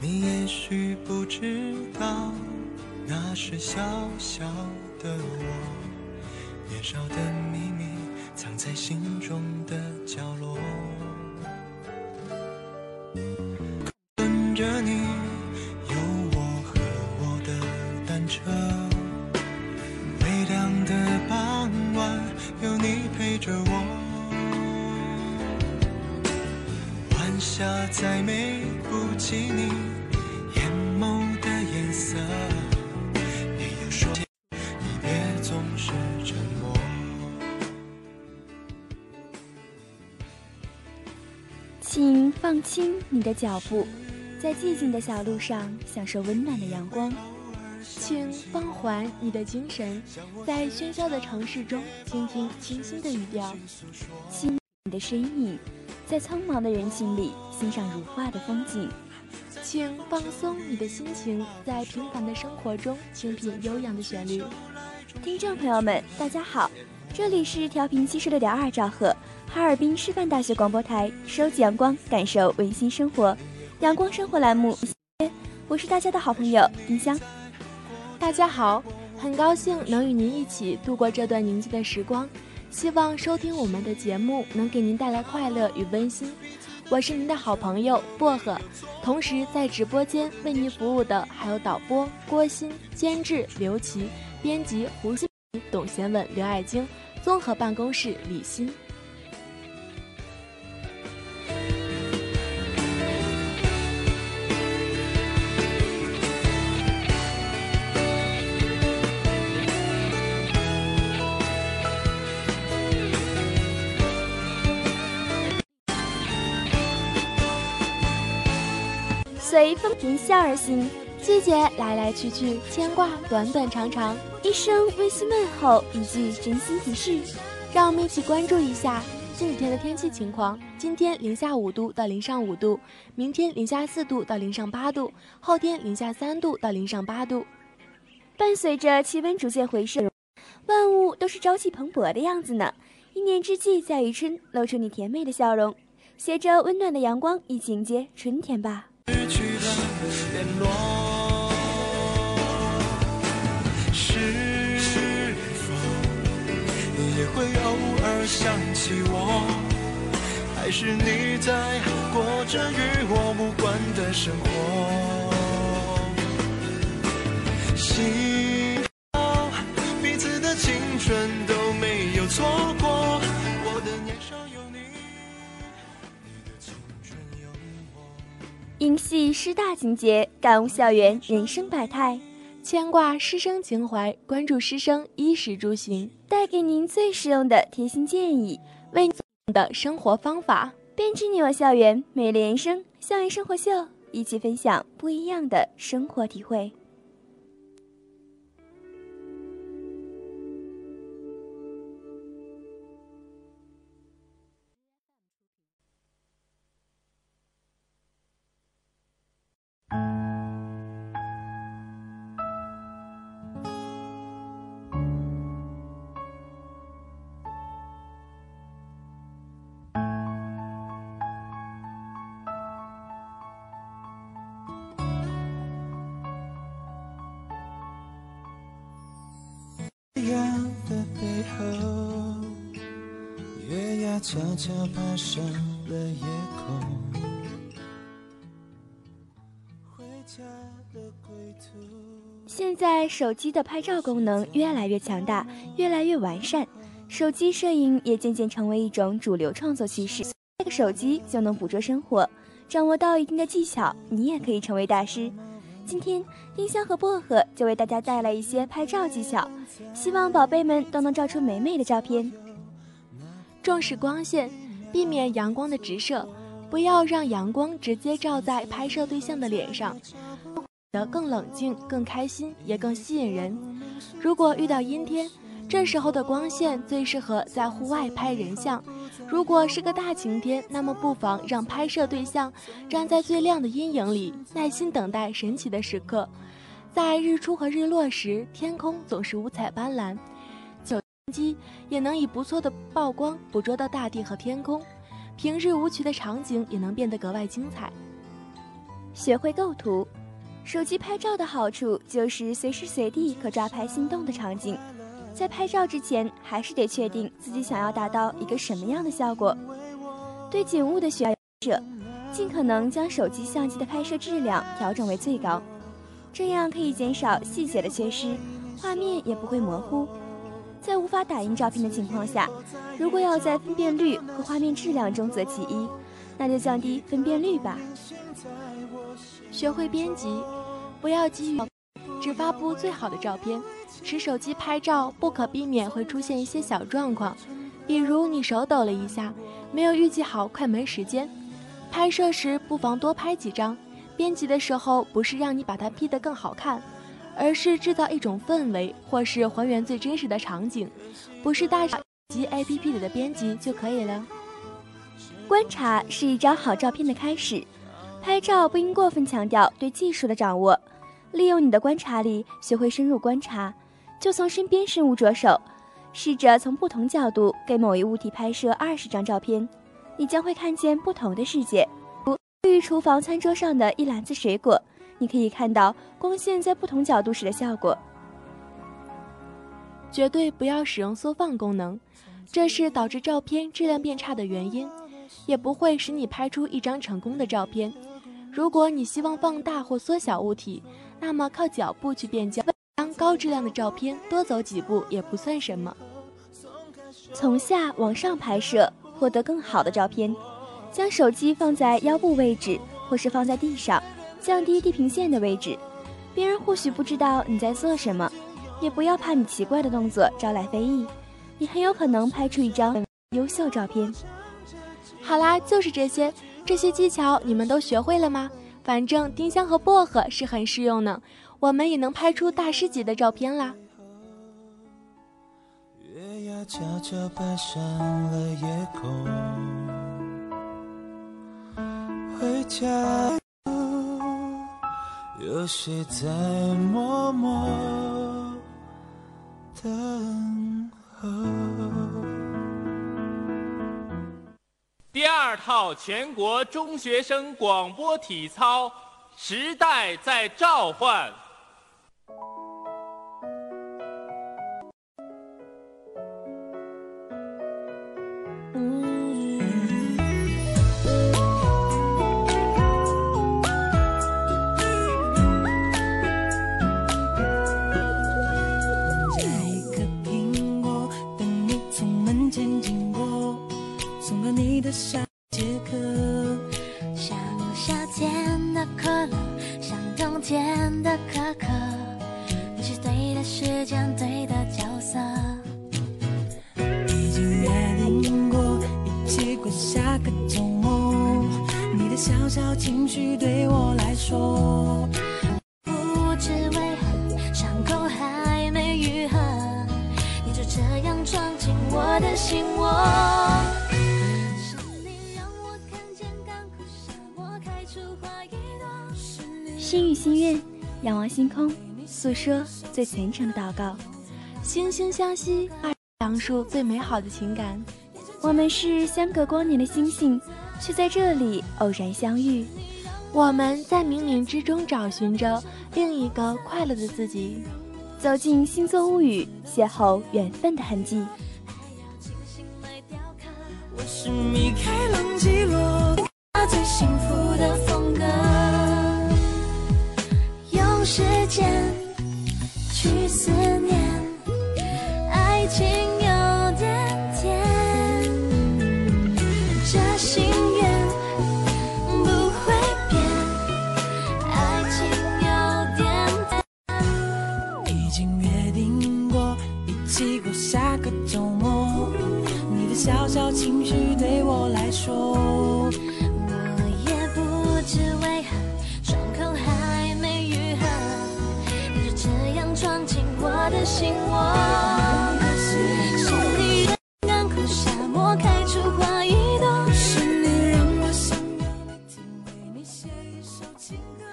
你也许不知道，那是小小的我。年少的秘密藏在心中的角落，跟着你，有我和我的单车，微凉的傍晚，有你陪着我，晚霞再美不及你请放轻你的脚步，在寂静的小路上享受温暖的阳光。请放缓你的精神，在喧嚣的城市中倾听清新的语调。请你的身影，在苍茫的人群里欣赏如画的风景。请放松你的心情，在平凡的生活中倾品悠扬的旋律。听众朋友们，大家好，这里是调频七十六点二兆赫。哈尔滨师范大学广播台，收集阳光，感受温馨生活。阳光生活栏目，我是大家的好朋友丁香。大家好，很高兴能与您一起度过这段宁静的时光。希望收听我们的节目能给您带来快乐与温馨。我是您的好朋友薄荷，同时在直播间为您服务的还有导播郭鑫、监制刘琦、编辑胡鑫、董贤文、刘爱晶、综合办公室李欣。随风云笑而行，季节来来去去，牵挂短短长长。一声温馨问候，一句真心提示，让我们一起关注一下近几天的天气情况。今天零下五度到零上五度，明天零下四度到零上八度，后天零下三度到零上八度。伴随着气温逐渐回升，万物都是朝气蓬勃的样子呢。一年之计在于春，露出你甜美的笑容，携着温暖的阳光，一起迎接春天吧。联络，是否你也会偶尔想起我？还是你在过着与我无关的生活？幸好彼此的青。春都影戏师大情节，感悟校园人生百态，牵挂师生情怀，关注师生衣食住行，带给您最实用的贴心建议，为您的生活方法，编织你我校园美丽人生。校园生活秀，一起分享不一样的生活体会。阳的背后，月牙悄悄爬上了夜空。现在手机的拍照功能越来越强大，越来越完善，手机摄影也渐渐成为一种主流创作趋势。带个手机就能捕捉生活，掌握到一定的技巧，你也可以成为大师。今天丁香和薄荷就为大家带来一些拍照技巧，希望宝贝们都能照出美美的照片。重视光线，避免阳光的直射，不要让阳光直接照在拍摄对象的脸上，得更冷静、更开心，也更吸引人。如果遇到阴天，这时候的光线最适合在户外拍人像。如果是个大晴天，那么不妨让拍摄对象站在最亮的阴影里，耐心等待神奇的时刻。在日出和日落时，天空总是五彩斑斓。手机也能以不错的曝光捕捉到大地和天空，平日无趣的场景也能变得格外精彩。学会构图，手机拍照的好处就是随时随地可抓拍心动的场景。在拍照之前，还是得确定自己想要达到一个什么样的效果。对景物的选择，尽可能将手机相机的拍摄质量调整为最高，这样可以减少细节的缺失，画面也不会模糊。在无法打印照片的情况下，如果要在分辨率和画面质量中择其一，那就降低分辨率吧。学会编辑，不要急于只发布最好的照片。持手机拍照不可避免会出现一些小状况，比如你手抖了一下，没有预计好快门时间。拍摄时不妨多拍几张。编辑的时候不是让你把它 P 得更好看。而是制造一种氛围，或是还原最真实的场景，不是大手机 APP 里的编辑就可以了。观察是一张好照片的开始，拍照不应过分强调对技术的掌握，利用你的观察力学会深入观察，就从身边事物着手，试着从不同角度给某一物体拍摄二十张照片，你将会看见不同的世界。对于厨房餐桌上的一篮子水果。你可以看到光线在不同角度时的效果。绝对不要使用缩放功能，这是导致照片质量变差的原因，也不会使你拍出一张成功的照片。如果你希望放大或缩小物体，那么靠脚步去变焦，当高质量的照片多走几步也不算什么。从下往上拍摄，获得更好的照片，将手机放在腰部位置，或是放在地上。降低地平线的位置，别人或许不知道你在做什么，也不要怕你奇怪的动作招来非议，你很有可能拍出一张优秀照片。好啦，就是这些，这些技巧你们都学会了吗？反正丁香和薄荷是很适用呢，我们也能拍出大师级的照片啦。月牙悄悄爬上了夜空，回家。有谁在默默等候？第二套全国中学生广播体操，时代在召唤。心与心愿，仰望星空，诉说最虔诚的祷告。惺惺相惜，讲述最美好的情感。我们是相隔光年的星星，却在这里偶然相遇。我们在冥冥之中找寻着另一个快乐的自己。走进星座物语，邂逅缘分的痕迹。米开朗基罗他最幸福的风格。用时间去思念，爱情有点甜，这心愿不会变，爱情有点甜。已经约定过一起过下个周末。小小情绪对我来说，我也不知为何伤口还没愈合，你就这样闯进我的心窝。是你让干枯沙漠开出花一朵，是你让我想要每天为你写一首情歌。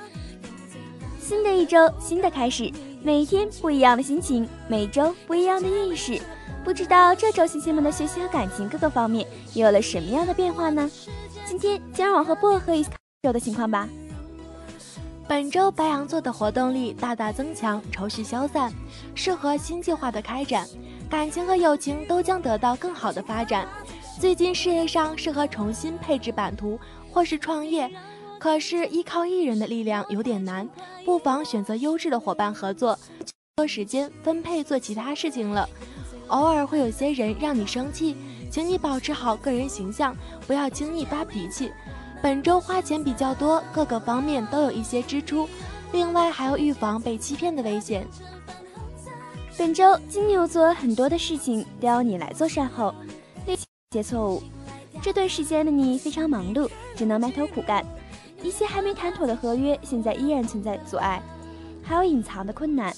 新的一周，新的开始，每天不一样的心情，每周不一样的运势。不知道这周星星们的学习和感情各个方面又有了什么样的变化呢？今天就让我和薄荷一起看周的情况吧。本周白羊座的活动力大大增强，愁绪消散，适合新计划的开展，感情和友情都将得到更好的发展。最近事业上适合重新配置版图或是创业，可是依靠一人的力量有点难，不妨选择优质的伙伴合作，多时间分配做其他事情了。偶尔会有些人让你生气，请你保持好个人形象，不要轻易发脾气。本周花钱比较多，各个方面都有一些支出，另外还要预防被欺骗的危险。本周金牛座很多的事情都要你来做善后，一些错误。这段时间的你非常忙碌，只能埋头苦干。一些还没谈妥的合约，现在依然存在阻碍，还有隐藏的困难。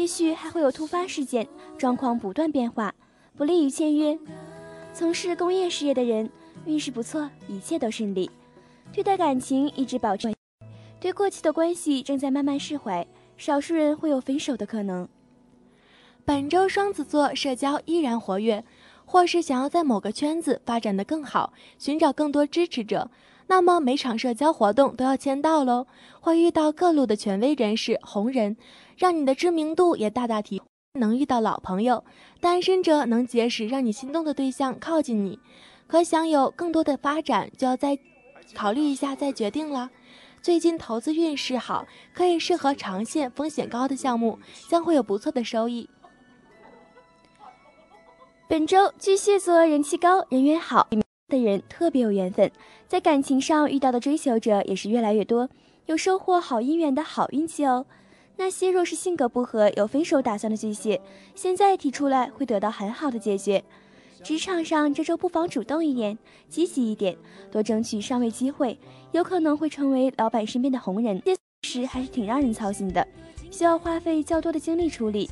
也许还会有突发事件，状况不断变化，不利于签约。从事工业事业的人运势不错，一切都顺利。对待感情一直保持，对过去的关系正在慢慢释怀。少数人会有分手的可能。本周双子座社交依然活跃，或是想要在某个圈子发展的更好，寻找更多支持者，那么每场社交活动都要签到喽。会遇到各路的权威人士、红人。让你的知名度也大大提，能遇到老朋友，单身者能结识让你心动的对象靠近你，可想有更多的发展，就要再考虑一下再决定了。最近投资运势好，可以适合长线风险高的项目，将会有不错的收益。本周巨蟹座人气高，人缘好的人特别有缘分，在感情上遇到的追求者也是越来越多，有收获好姻缘的好运气哦。那些若是性格不合、有分手打算的巨蟹，现在提出来会得到很好的解决。职场上这周不妨主动一点、积极一点，多争取上位机会，有可能会成为老板身边的红人。这事还是挺让人操心的，需要花费较多的精力处理。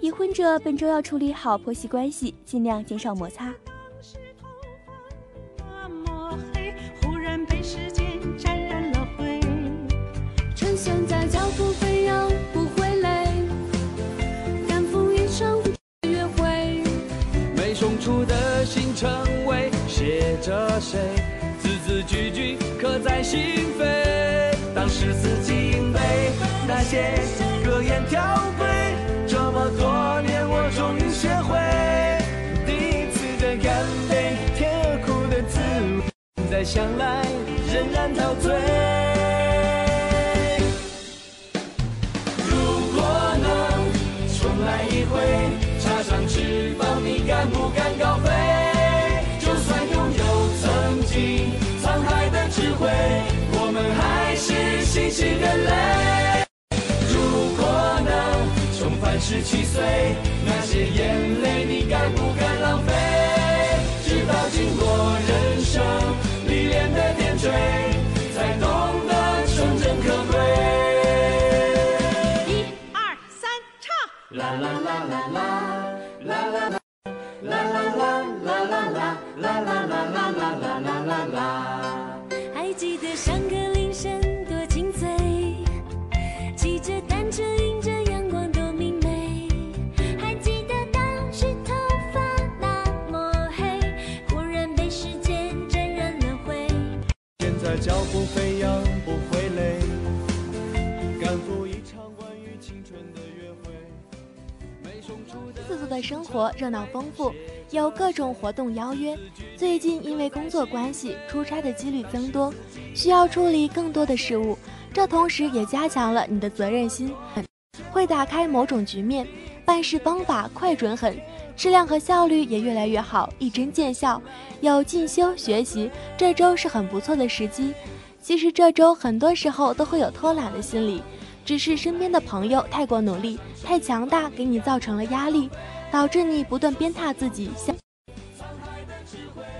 已婚者本周要处理好婆媳关系，尽量减少摩擦。谁，字字句句刻在心扉。当时死记硬背，那些格言条规，这么多年我终于学会，第一次的干杯，甜而苦的滋味，现在想来仍然陶醉。泪。如果能重返十七岁，那些眼泪你该不该浪费？直到经过人生历练的点缀，的生活热闹丰富，有各种活动邀约。最近因为工作关系，出差的几率增多，需要处理更多的事务。这同时也加强了你的责任心，会打开某种局面，办事方法快准狠，质量和效率也越来越好，一针见效。有进修学习，这周是很不错的时机。其实这周很多时候都会有偷懒的心理。只是身边的朋友太过努力、太强大，给你造成了压力，导致你不断鞭挞自己。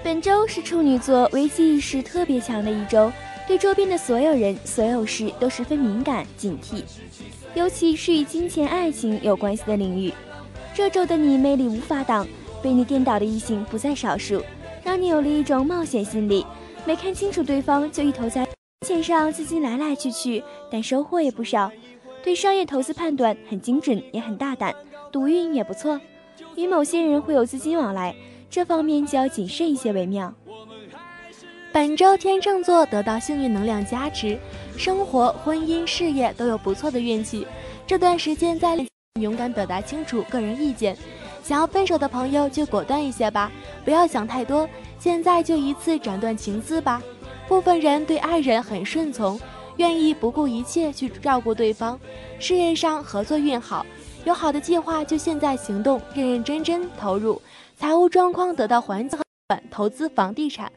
本周是处女座危机意识特别强的一周，对周边的所有人、所有事都十分敏感、警惕，尤其是与金钱、爱情有关系的领域。这周的你魅力无法挡，被你颠倒的异性不在少数，让你有了一种冒险心理，没看清楚对方就一头栽。线上资金来来去去，但收获也不少。对商业投资判断很精准，也很大胆，赌运也不错。与某些人会有资金往来，这方面就要谨慎一些为妙。本周天秤座得到幸运能量加持，生活、婚姻、事业都有不错的运气。这段时间在勇敢表达清楚个人意见，想要分手的朋友就果断一些吧，不要想太多，现在就一次斩断情丝吧。部分人对爱人很顺从，愿意不顾一切去照顾对方。事业上合作运好，有好的计划就现在行动，认认真真投入。财务状况得到缓解，投资房地产。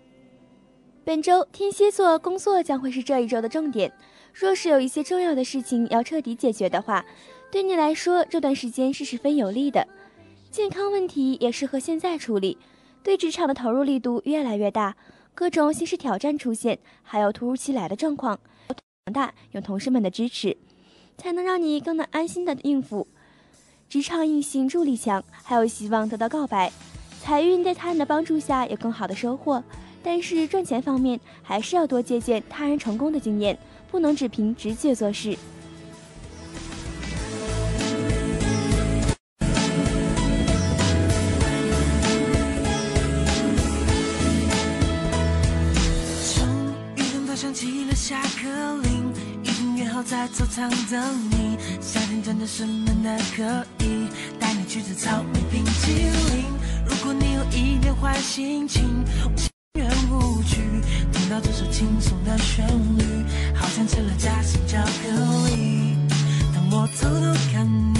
本周天蝎座工作将会是这一周的重点。若是有一些重要的事情要彻底解决的话，对你来说这段时间是十分有利的。健康问题也适合现在处理。对职场的投入力度越来越大。各种新式挑战出现，还有突如其来的状况，强大有同事们的支持，才能让你更能安心的应付。职场异性助力强，还有希望得到告白，财运在他人的帮助下有更好的收获。但是赚钱方面，还是要多借鉴他人成功的经验，不能只凭直觉做事。在操场等你，夏天真的是闷的可以，带你去吃草莓冰淇淋。如果你有一点坏心情，我情愿无趣。听到这首轻松的旋律，好像吃了夹心巧克力。当我偷偷看你，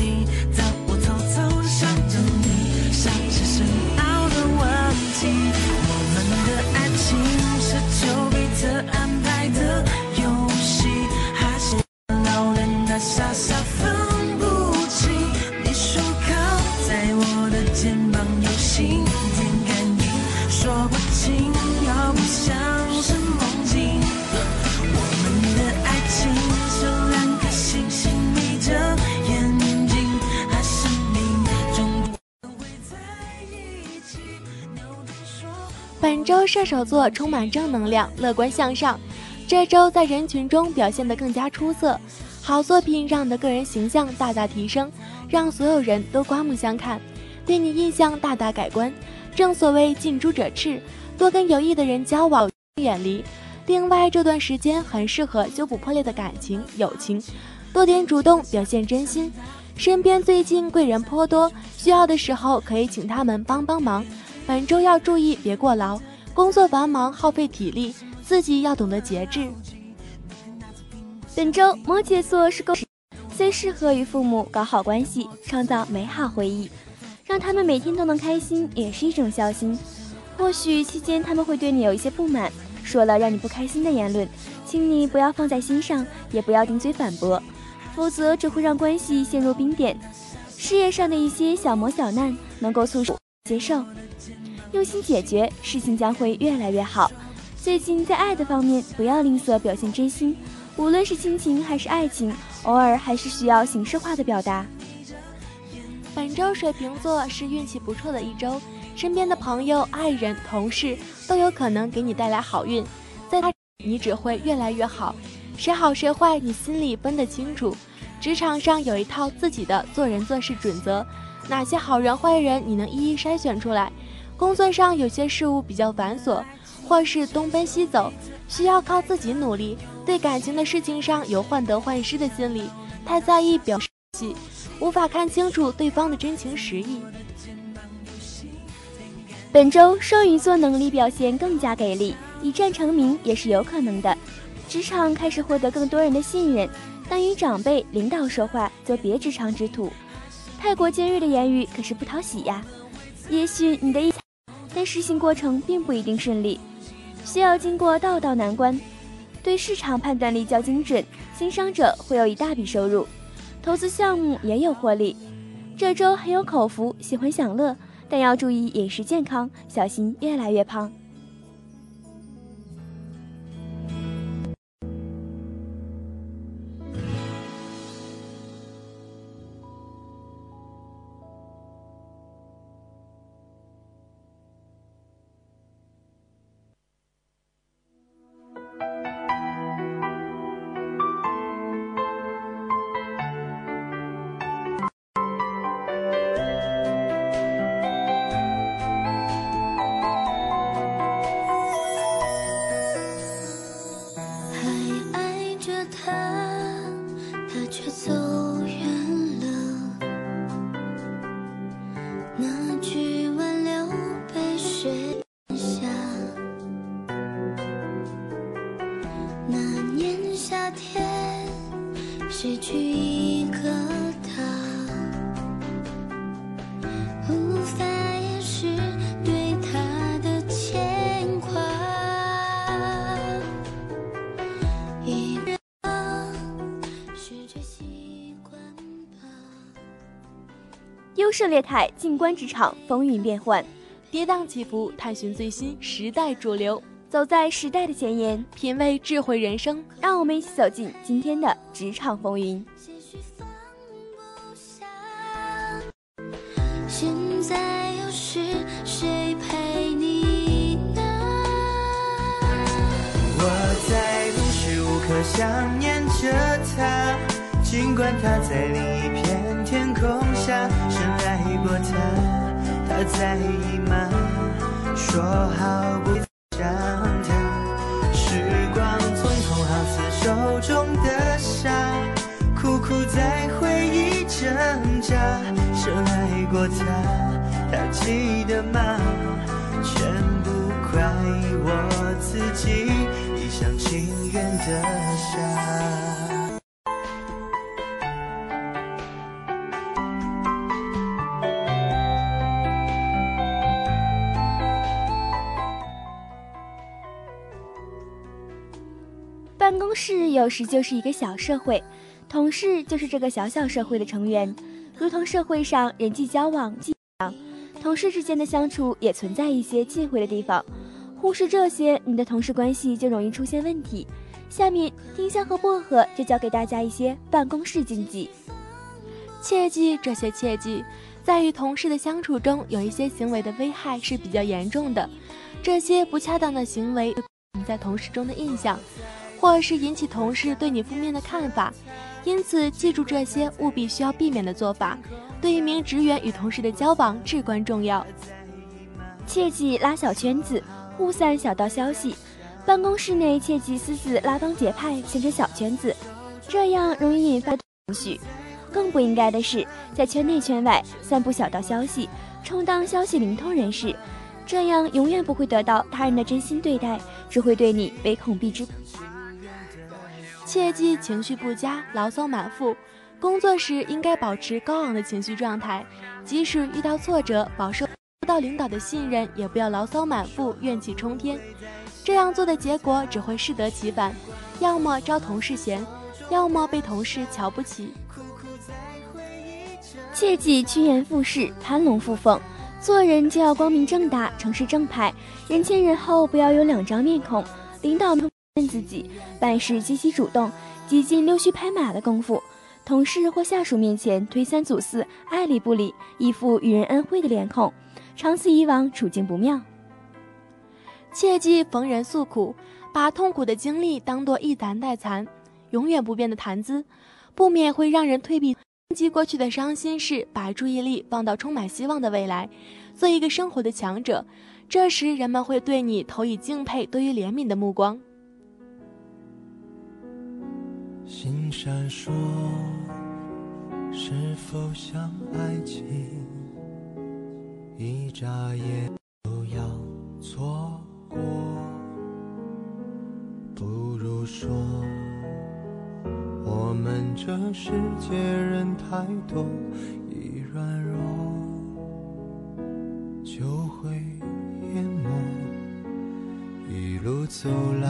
周射手座充满正能量，乐观向上，这周在人群中表现得更加出色。好作品让你的个人形象大大提升，让所有人都刮目相看，对你印象大大改观。正所谓近朱者赤，多跟有益的人交往，远离。另外，这段时间很适合修补破裂的感情、友情，多点主动，表现真心。身边最近贵人颇多，需要的时候可以请他们帮帮忙。本周要注意别过劳，工作繁忙耗费体力，自己要懂得节制。本周摩羯座是够最适合与父母搞好关系，创造美好回忆，让他们每天都能开心，也是一种孝心。或许期间他们会对你有一些不满，说了让你不开心的言论，请你不要放在心上，也不要顶嘴反驳，否则只会让关系陷入冰点。事业上的一些小磨小难，能够促使接受，用心解决，事情将会越来越好。最近在爱的方面，不要吝啬表现真心，无论是亲情还是爱情，偶尔还是需要形式化的表达。本周水瓶座是运气不错的一周，身边的朋友、爱人、同事都有可能给你带来好运，在他你只会越来越好。谁好谁坏，你心里分得清楚。职场上有一套自己的做人做事准则，哪些好人坏人你能一一筛选出来。工作上有些事物比较繁琐。或是东奔西走，需要靠自己努力。对感情的事情上有患得患失的心理，太在意表示，无法看清楚对方的真情实意。本周双鱼座能力表现更加给力，一战成名也是有可能的。职场开始获得更多人的信任，但与长辈、领导说话则别直肠直吐，太过尖锐的言语可是不讨喜呀。也许你的意，但实行过程并不一定顺利。需要经过道道难关，对市场判断力较精准，经商者会有一大笔收入，投资项目也有获利。这周很有口福，喜欢享乐，但要注意饮食健康，小心越来越胖。优胜劣汰，静观职场风云变幻，跌宕起伏，探寻最新时代主流，走在时代的前沿，品味智慧人生。让我们一起走进今天的职场风云。现在又是谁陪你呢？我在无时无刻想念着他，尽管他在另一片天空下深爱。过他，他在意吗？说好不想他。时光匆匆，好似手中的沙，苦苦在回忆挣扎。深爱过他，他记得吗？全部怪我自己，一厢情愿的有时就是一个小社会，同事就是这个小小社会的成员，如同社会上人际交往一样，同事之间的相处也存在一些忌讳的地方。忽视这些，你的同事关系就容易出现问题。下面丁香和薄荷就教给大家一些办公室禁忌。切记这些切记，在与同事的相处中，有一些行为的危害是比较严重的。这些不恰当的行为，你在同事中的印象。或是引起同事对你负面的看法，因此记住这些务必需要避免的做法，对一名职员与同事的交往至关重要。切忌拉小圈子，互散小道消息。办公室内切忌私自拉帮结派，形成小圈子，这样容易引发情绪。更不应该的是，在圈内圈外散布小道消息，充当消息灵通人士，这样永远不会得到他人的真心对待，只会对你唯恐避之。切忌情绪不佳、牢骚满腹。工作时应该保持高昂的情绪状态，即使遇到挫折，饱受不到领导的信任，也不要牢骚满腹、怨气冲天。这样做的结果只会适得其反，要么招同事嫌，要么被同事瞧不起。切忌趋炎附势、攀龙附凤，做人就要光明正大、诚实正派，人前人后不要有两张面孔。领导们认自己，办事积极主动，几近溜须拍马的功夫。同事或下属面前推三阻四、爱理不理，一副与人恩惠的脸孔，长此以往，处境不妙。切忌逢人诉苦，把痛苦的经历当作一谈带残、永远不变的谈资，不免会让人退避。记过去的伤心事，把注意力放到充满希望的未来，做一个生活的强者。这时，人们会对你投以敬佩多于怜悯的目光。星闪烁，是否像爱情？一眨眼就要错过，不如说。我们这世界人太多，一软弱就会淹没。一路走来，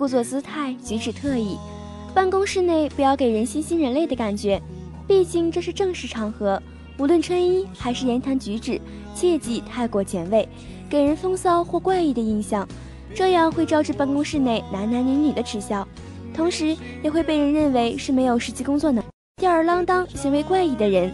故作姿态，举止特异。办公室内不要给人新兴人类的感觉，毕竟这是正式场合。无论穿衣还是言谈举止，切忌太过前卫，给人风骚或怪异的印象，这样会招致办公室内男男女女的耻笑，同时也会被人认为是没有实际工作能、吊儿郎当、行为怪异的人。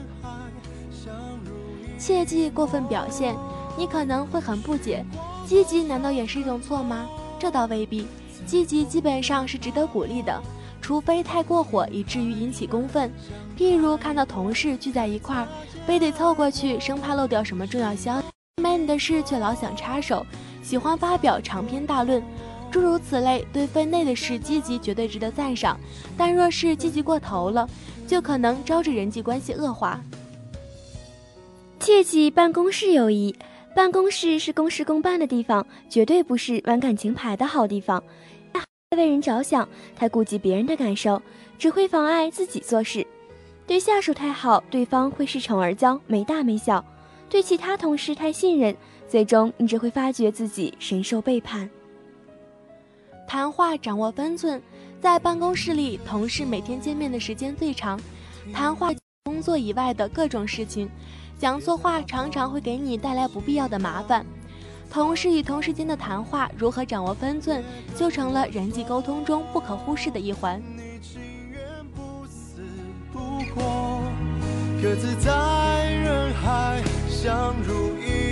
切忌过分表现，你可能会很不解。积极难道也是一种错吗？这倒未必，积极基本上是值得鼓励的，除非太过火以至于引起公愤。譬如看到同事聚在一块儿，非得凑过去，生怕漏掉什么重要消息；没你的事却老想插手，喜欢发表长篇大论，诸如此类。对分内的事积极绝对值得赞赏，但若是积极过头了，就可能招致人际关系恶化。切记办公室友谊。办公室是公事公办的地方，绝对不是玩感情牌的好地方。太为人着想，太顾及别人的感受，只会妨碍自己做事。对下属太好，对方会恃宠而骄，没大没小；对其他同事太信任，最终你只会发觉自己深受背叛。谈话掌握分寸，在办公室里，同事每天见面的时间最长，谈话工作以外的各种事情。讲错话常常会给你带来不必要的麻烦。同事与同事间的谈话如何掌握分寸，就成了人际沟通中不可忽视的一环。各自在人海相濡以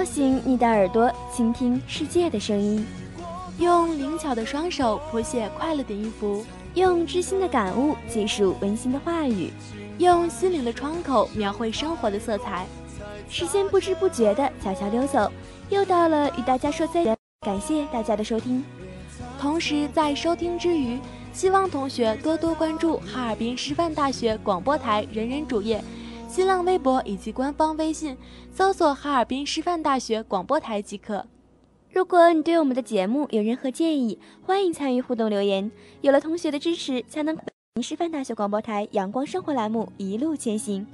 叫醒你的耳朵，倾听世界的声音，用灵巧的双手谱写快乐的音符，用知心的感悟记述温馨的话语，用心灵的窗口描绘生活的色彩。时间不知不觉的悄悄溜走，又到了与大家说再见。感谢大家的收听，同时在收听之余，希望同学多多关注哈尔滨师范大学广播台人人主页、新浪微博以及官方微信，搜索“哈尔滨师范大学广播台”即可。如果你对我们的节目有任何建议，欢迎参与互动留言。有了同学的支持，才能师范大学广播台阳光生活栏目一路前行。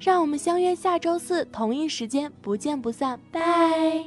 让我们相约下周四同一时间，不见不散。拜。